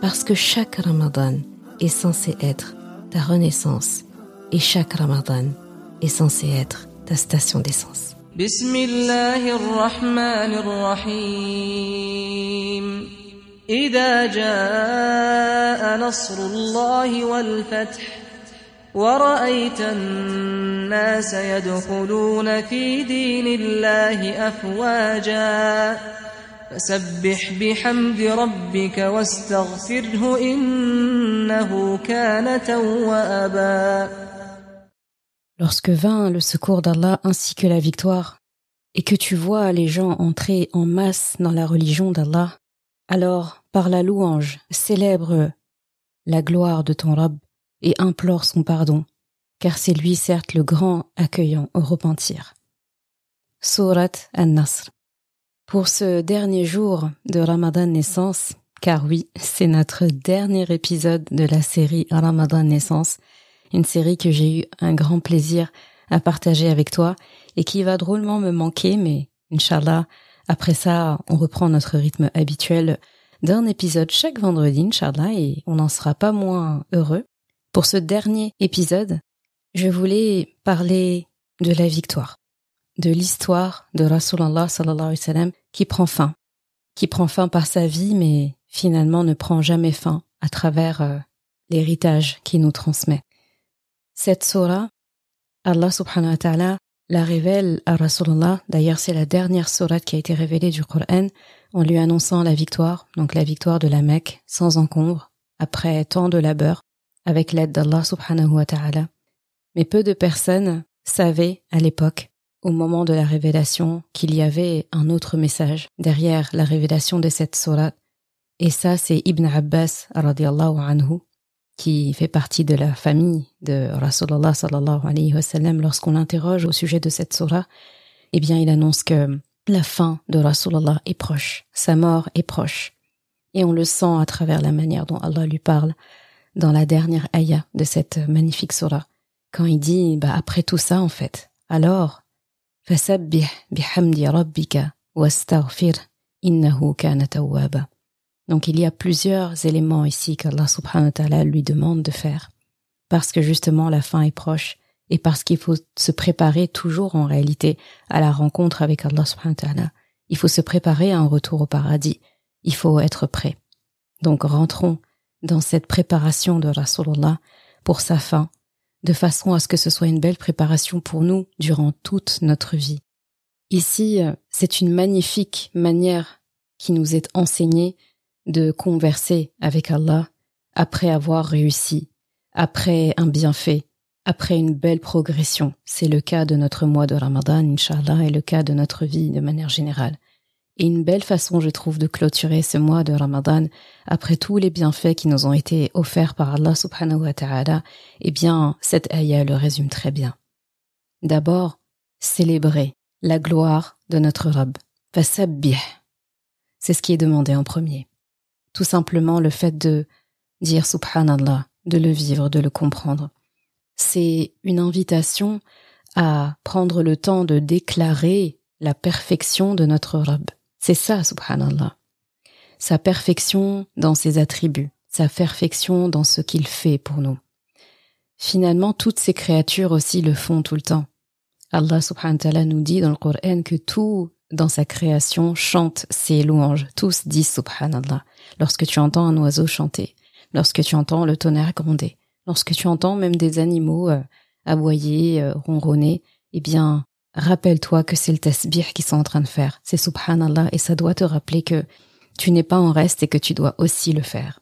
parce que chaque Ramadan est censé être ta renaissance et chaque Ramadan est censé être ta station d'essence. إذا جاء نصر الله والفتح ورأيت الناس يدخلون في دين الله أفواجاً فسبح بحمد ربك واستغفره إنه كان توابا Lorsque vint le secours d'Allah ainsi que la victoire, et que tu vois les gens entrer en masse dans la religion d'Allah, alors par la louange célèbre la gloire de ton Rab et implore son pardon, car c'est lui certes le grand accueillant au repentir. Surat An-Nasr pour ce dernier jour de Ramadan Naissance, car oui, c'est notre dernier épisode de la série Ramadan Naissance, une série que j'ai eu un grand plaisir à partager avec toi et qui va drôlement me manquer, mais Inch'Allah, après ça, on reprend notre rythme habituel d'un épisode chaque vendredi, Inch'Allah, et on n'en sera pas moins heureux. Pour ce dernier épisode, je voulais parler de la victoire de l'histoire de Rasulallah sallallahu alayhi wa sallam qui prend fin, qui prend fin par sa vie, mais finalement ne prend jamais fin à travers euh, l'héritage qu'il nous transmet. Cette surah, Allah subhanahu wa ta'ala la révèle à Rasulallah. D'ailleurs, c'est la dernière surah qui a été révélée du Coran en lui annonçant la victoire, donc la victoire de la Mecque, sans encombre, après tant de labeur, avec l'aide d'Allah subhanahu wa ta'ala. Mais peu de personnes savaient à l'époque au moment de la révélation qu'il y avait un autre message derrière la révélation de cette sourate. Et ça, c'est Ibn Abbas anhu, qui fait partie de la famille de Rasulallah sallallahu alayhi wa sallam. Lorsqu'on l'interroge au sujet de cette sourate, eh bien, il annonce que la fin de Rasulallah est proche, sa mort est proche. Et on le sent à travers la manière dont Allah lui parle dans la dernière ayah de cette magnifique surah. Quand il dit, bah, après tout ça, en fait, alors, donc il y a plusieurs éléments ici qu'Allah subhanahu wa ta'ala lui demande de faire. Parce que justement la fin est proche et parce qu'il faut se préparer toujours en réalité à la rencontre avec Allah subhanahu wa ta'ala. Il faut se préparer à un retour au paradis. Il faut être prêt. Donc rentrons dans cette préparation de Rasulullah pour sa fin de façon à ce que ce soit une belle préparation pour nous durant toute notre vie. Ici, c'est une magnifique manière qui nous est enseignée de converser avec Allah après avoir réussi, après un bienfait, après une belle progression. C'est le cas de notre mois de Ramadan, Inch'Allah, et le cas de notre vie de manière générale. Et une belle façon, je trouve, de clôturer ce mois de Ramadan, après tous les bienfaits qui nous ont été offerts par Allah subhanahu wa ta'ala, eh bien, cette ayah le résume très bien. D'abord, célébrer la gloire de notre Rab. Fasabbih. C'est ce qui est demandé en premier. Tout simplement le fait de dire subhanallah, de le vivre, de le comprendre. C'est une invitation à prendre le temps de déclarer la perfection de notre Rab. C'est ça, subhanallah. Sa perfection dans ses attributs, sa perfection dans ce qu'il fait pour nous. Finalement, toutes ces créatures aussi le font tout le temps. Allah subhanahu wa ta'ala nous dit dans le Coran que tout dans sa création chante ses louanges. Tous disent subhanallah. Lorsque tu entends un oiseau chanter, lorsque tu entends le tonnerre gronder, lorsque tu entends même des animaux euh, aboyer, euh, ronronner, eh bien, rappelle-toi que c'est le tasbih qu'ils sont en train de faire. C'est subhanallah et ça doit te rappeler que tu n'es pas en reste et que tu dois aussi le faire.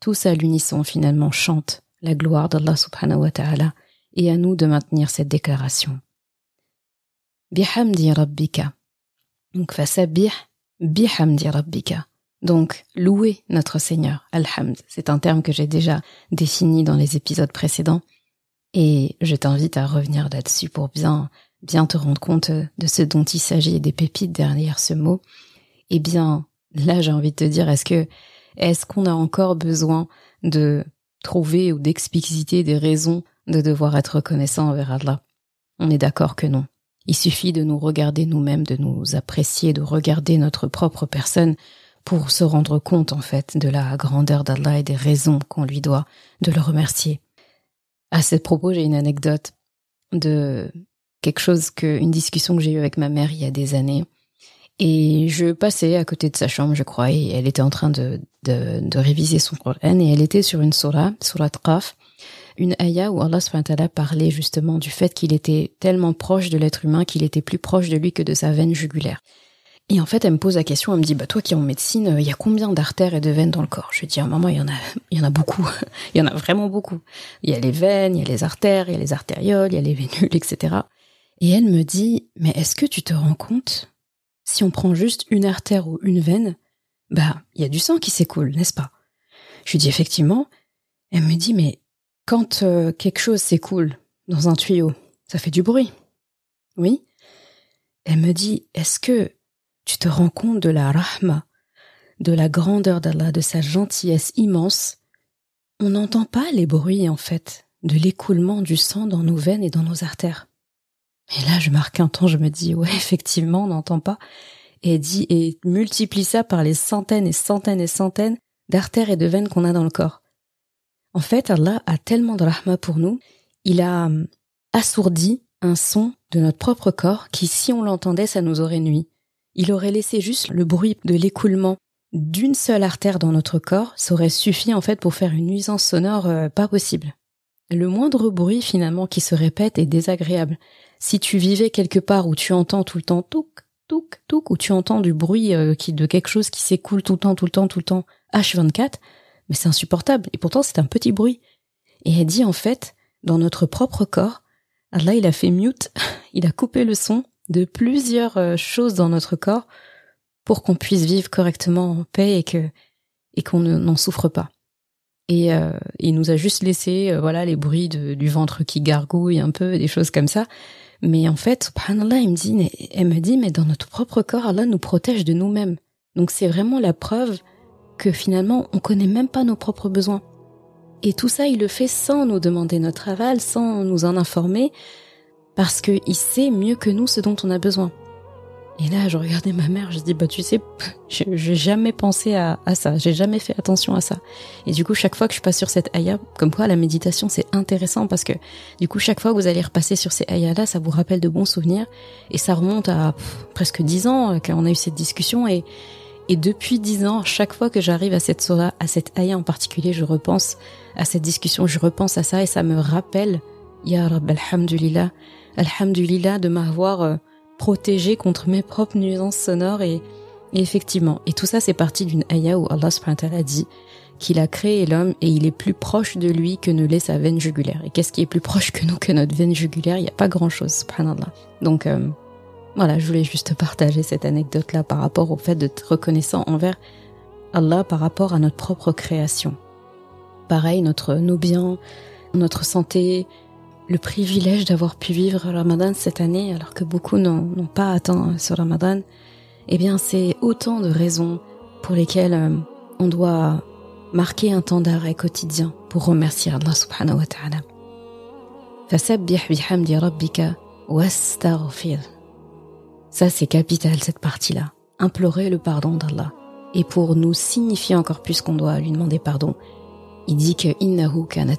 Tous à l'unisson finalement chantent la gloire d'Allah subhanahu wa ta'ala et à nous de maintenir cette déclaration. Bihamdi rabbika. Donc fasabbih bihamdi rabbika. Donc, louer notre Seigneur, Alhamd, c'est un terme que j'ai déjà défini dans les épisodes précédents, et je t'invite à revenir là-dessus pour bien, bien te rendre compte de ce dont il s'agit des pépites derrière ce mot. Eh bien, là, j'ai envie de te dire, est-ce que, est-ce qu'on a encore besoin de trouver ou d'expliciter des raisons de devoir être reconnaissant envers Allah? On est d'accord que non. Il suffit de nous regarder nous-mêmes, de nous apprécier, de regarder notre propre personne pour se rendre compte en fait de la grandeur d'Allah et des raisons qu'on lui doit de le remercier. À ce propos, j'ai une anecdote de quelque chose que, une discussion que j'ai eue avec ma mère il y a des années. Et je passais à côté de sa chambre, je crois, et elle était en train de, de, réviser son Coran, et elle était sur une surah, surah Qaf, une ayah où Allah subhanahu parlait justement du fait qu'il était tellement proche de l'être humain qu'il était plus proche de lui que de sa veine jugulaire. Et en fait, elle me pose la question, elle me dit, bah toi qui es en médecine, euh, il y a combien d'artères et de veines dans le corps? Je lui dis, maman, il y en a, il y en a beaucoup, il y en a vraiment beaucoup. Il y a les veines, il y a les artères, il y a les artérioles, il y a les vénules, etc. Et elle me dit, mais est-ce que tu te rends compte, si on prend juste une artère ou une veine, bah il y a du sang qui s'écoule, n'est-ce pas? Je lui dis effectivement. Elle me dit, mais quand euh, quelque chose s'écoule dans un tuyau, ça fait du bruit. Oui. Elle me dit, est-ce que tu te rends compte de la rahma, de la grandeur d'Allah, de sa gentillesse immense? On n'entend pas les bruits, en fait, de l'écoulement du sang dans nos veines et dans nos artères. Et là, je marque un temps, je me dis, ouais, effectivement, on n'entend pas. Et dit, et multiplie ça par les centaines et centaines et centaines d'artères et de veines qu'on a dans le corps. En fait, Allah a tellement de rahma pour nous, il a hum, assourdi un son de notre propre corps qui, si on l'entendait, ça nous aurait nuit il aurait laissé juste le bruit de l'écoulement d'une seule artère dans notre corps, ça aurait suffi en fait pour faire une nuisance sonore euh, pas possible. Le moindre bruit finalement qui se répète est désagréable. Si tu vivais quelque part où tu entends tout le temps touk, touk, touk, où tu entends du bruit euh, qui de quelque chose qui s'écoule tout le temps, tout le temps, tout le temps, H24, mais c'est insupportable. Et pourtant c'est un petit bruit. Et elle dit en fait, dans notre propre corps, Allah il a fait mute, il a coupé le son de plusieurs euh, choses dans notre corps pour qu'on puisse vivre correctement en paix et que et qu'on n'en souffre pas. Et euh, il nous a juste laissé euh, voilà les bruits du ventre qui gargouille un peu, des choses comme ça. Mais en fait, subhanallah, il me dit, elle me dit, mais dans notre propre corps, Allah nous protège de nous-mêmes. Donc c'est vraiment la preuve que finalement, on connaît même pas nos propres besoins. Et tout ça, il le fait sans nous demander notre aval, sans nous en informer, parce qu'il sait mieux que nous ce dont on a besoin. Et là, je regardais ma mère, je dis bah tu sais, j'ai jamais pensé à, ça, j'ai jamais fait attention à ça. Et du coup, chaque fois que je passe sur cette ayah, comme quoi la méditation c'est intéressant parce que du coup, chaque fois que vous allez repasser sur ces ayahs là, ça vous rappelle de bons souvenirs. Et ça remonte à presque dix ans euh, qu'on a eu cette discussion. Et et depuis dix ans, chaque fois que j'arrive à cette surah, à cette ayah en particulier, je repense à cette discussion, je repense à ça et ça me rappelle, Ya Rabb, alhamdulillah, Alhamdulillah de m'avoir euh, protégé contre mes propres nuisances sonores et, effectivement. Et tout ça, c'est parti d'une ayah où Allah wa dit qu'il a créé l'homme et il est plus proche de lui que ne l'est sa veine jugulaire. Et qu'est-ce qui est plus proche que nous que notre veine jugulaire? Il n'y a pas grand-chose, subhanallah. Donc euh, voilà, je voulais juste partager cette anecdote-là par rapport au fait d'être reconnaissant envers Allah par rapport à notre propre création. Pareil, notre, nos biens, notre santé, le privilège d'avoir pu vivre Ramadan cette année alors que beaucoup n'ont pas atteint ce Ramadan, eh bien c'est autant de raisons pour lesquelles euh, on doit marquer un temps d'arrêt quotidien pour remercier Allah subhanahu wa ta'ala. Ça c'est capital cette partie-là. Implorer le pardon d'Allah. Et pour nous signifier encore plus qu'on doit lui demander pardon, il dit que innahu kana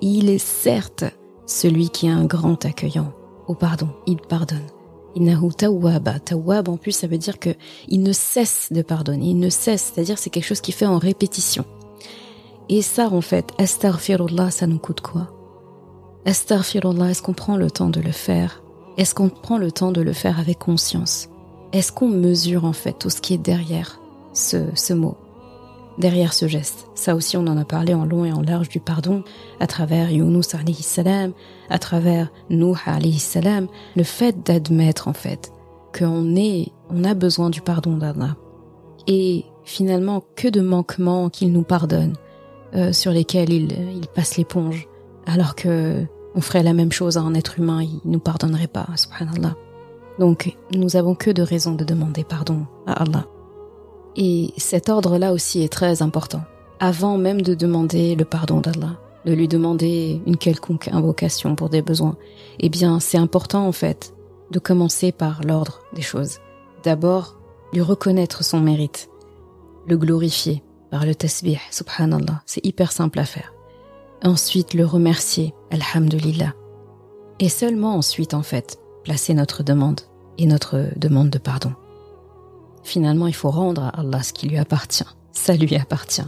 Il est certes celui qui est un grand accueillant. Oh pardon, il pardonne. Innahu tawwaba. Tawwab en plus ça veut dire que il ne cesse de pardonner, il ne cesse, c'est-à-dire c'est quelque chose qui fait en répétition. Et ça en fait, astaghfirullah, ça nous coûte quoi? Astaghfirullah, est-ce qu'on prend le temps de le faire? Est-ce qu'on prend le temps de le faire avec conscience? Est-ce qu'on mesure en fait tout ce qui est derrière ce, ce mot? Derrière ce geste. Ça aussi, on en a parlé en long et en large du pardon à travers Yunus alayhi salam, à travers Nuh alayhi salam, le fait d'admettre en fait qu'on est, on a besoin du pardon d'Allah. Et finalement que de manquements qu'il nous pardonne, euh, sur lesquels il, il passe l'éponge, alors que on ferait la même chose à un être humain, il nous pardonnerait pas, subhanallah. Donc, nous avons que de raisons de demander pardon à Allah. Et cet ordre-là aussi est très important. Avant même de demander le pardon d'Allah, de lui demander une quelconque invocation pour des besoins, eh bien, c'est important en fait de commencer par l'ordre des choses. D'abord, lui reconnaître son mérite, le glorifier par le tasbih, subhanallah, c'est hyper simple à faire. Ensuite, le remercier, alhamdulillah. Et seulement ensuite, en fait, placer notre demande et notre demande de pardon. Finalement, il faut rendre à Allah ce qui lui appartient. Ça lui appartient.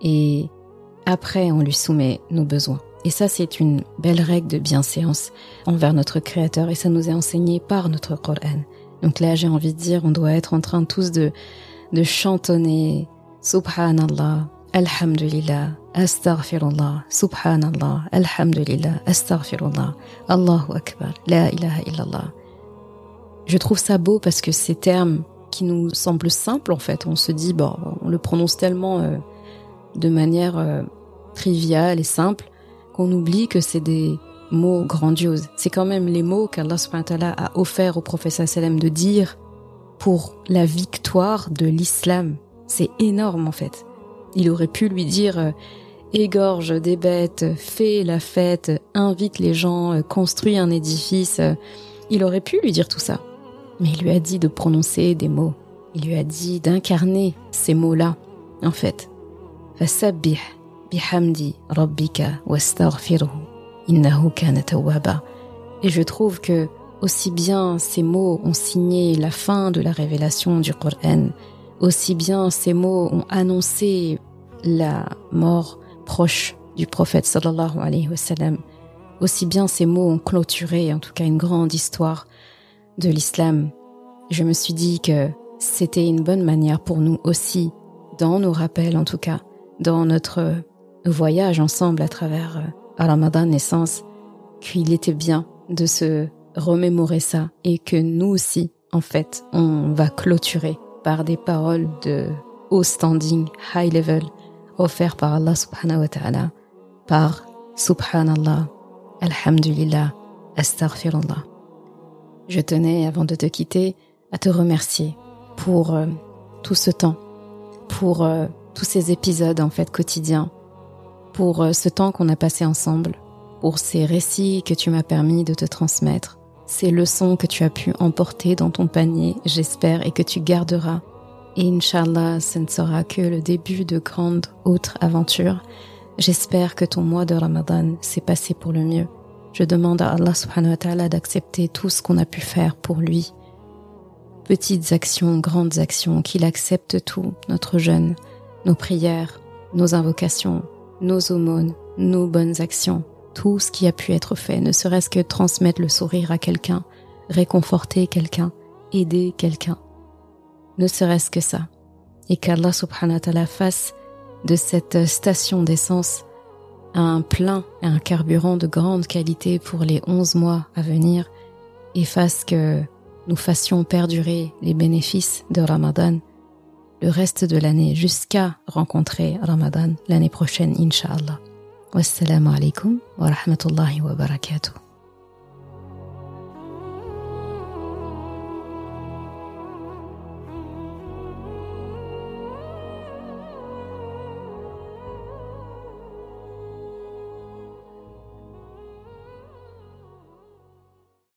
Et après, on lui soumet nos besoins. Et ça, c'est une belle règle de bienséance envers notre Créateur et ça nous est enseigné par notre Coran. Donc là, j'ai envie de dire, on doit être en train tous de, de chantonner Subhanallah, Alhamdulillah, Astaghfirullah, Subhanallah, Alhamdulillah, Astaghfirullah, Allahu Akbar, La ilaha illallah. Je trouve ça beau parce que ces termes qui nous semblent simples en fait, on se dit, bon, on le prononce tellement euh, de manière euh, triviale et simple qu'on oublie que c'est des mots grandioses. C'est quand même les mots qu'Allah a offert au prophète sallam de dire pour la victoire de l'islam. C'est énorme en fait. Il aurait pu lui dire euh, égorge des bêtes, fais la fête, invite les gens, construis un édifice. Il aurait pu lui dire tout ça. Mais il lui a dit de prononcer des mots. Il lui a dit d'incarner ces mots-là, en fait. Fasabbih bihamdi rabbika innahu kana Et je trouve que aussi bien ces mots ont signé la fin de la révélation du Coran, aussi bien ces mots ont annoncé la mort proche du prophète sallallahu alayhi wa sallam, aussi bien ces mots ont clôturé en tout cas une grande histoire de l'islam. Je me suis dit que c'était une bonne manière pour nous aussi, dans nos rappels en tout cas, dans notre voyage ensemble à travers euh, Ramadan naissance, qu'il était bien de se remémorer ça et que nous aussi, en fait, on va clôturer par des paroles de haut standing, high level, offertes par Allah subhanahu wa ta'ala, par subhanallah, alhamdulillah, astaghfirullah. Je tenais, avant de te quitter, à te remercier pour euh, tout ce temps, pour euh, tous ces épisodes en fait quotidiens, pour euh, ce temps qu'on a passé ensemble, pour ces récits que tu m'as permis de te transmettre, ces leçons que tu as pu emporter dans ton panier, j'espère, et que tu garderas. Et Inch'Allah, ce ne sera que le début de grandes autres aventures. J'espère que ton mois de Ramadan s'est passé pour le mieux. Je demande à Allah subhanahu wa ta'ala d'accepter tout ce qu'on a pu faire pour lui. Petites actions, grandes actions, qu'il accepte tout, notre jeûne, nos prières, nos invocations, nos aumônes, nos bonnes actions, tout ce qui a pu être fait, ne serait-ce que transmettre le sourire à quelqu'un, réconforter quelqu'un, aider quelqu'un. Ne serait-ce que ça. Et qu'Allah subhanahu wa ta'ala fasse de cette station d'essence un plein et un carburant de grande qualité pour les onze mois à venir et fasse que nous fassions perdurer les bénéfices de Ramadan le reste de l'année jusqu'à rencontrer Ramadan l'année prochaine, Inch'Allah. Wassalamu alaikum wa rahmatullahi wa barakatuh.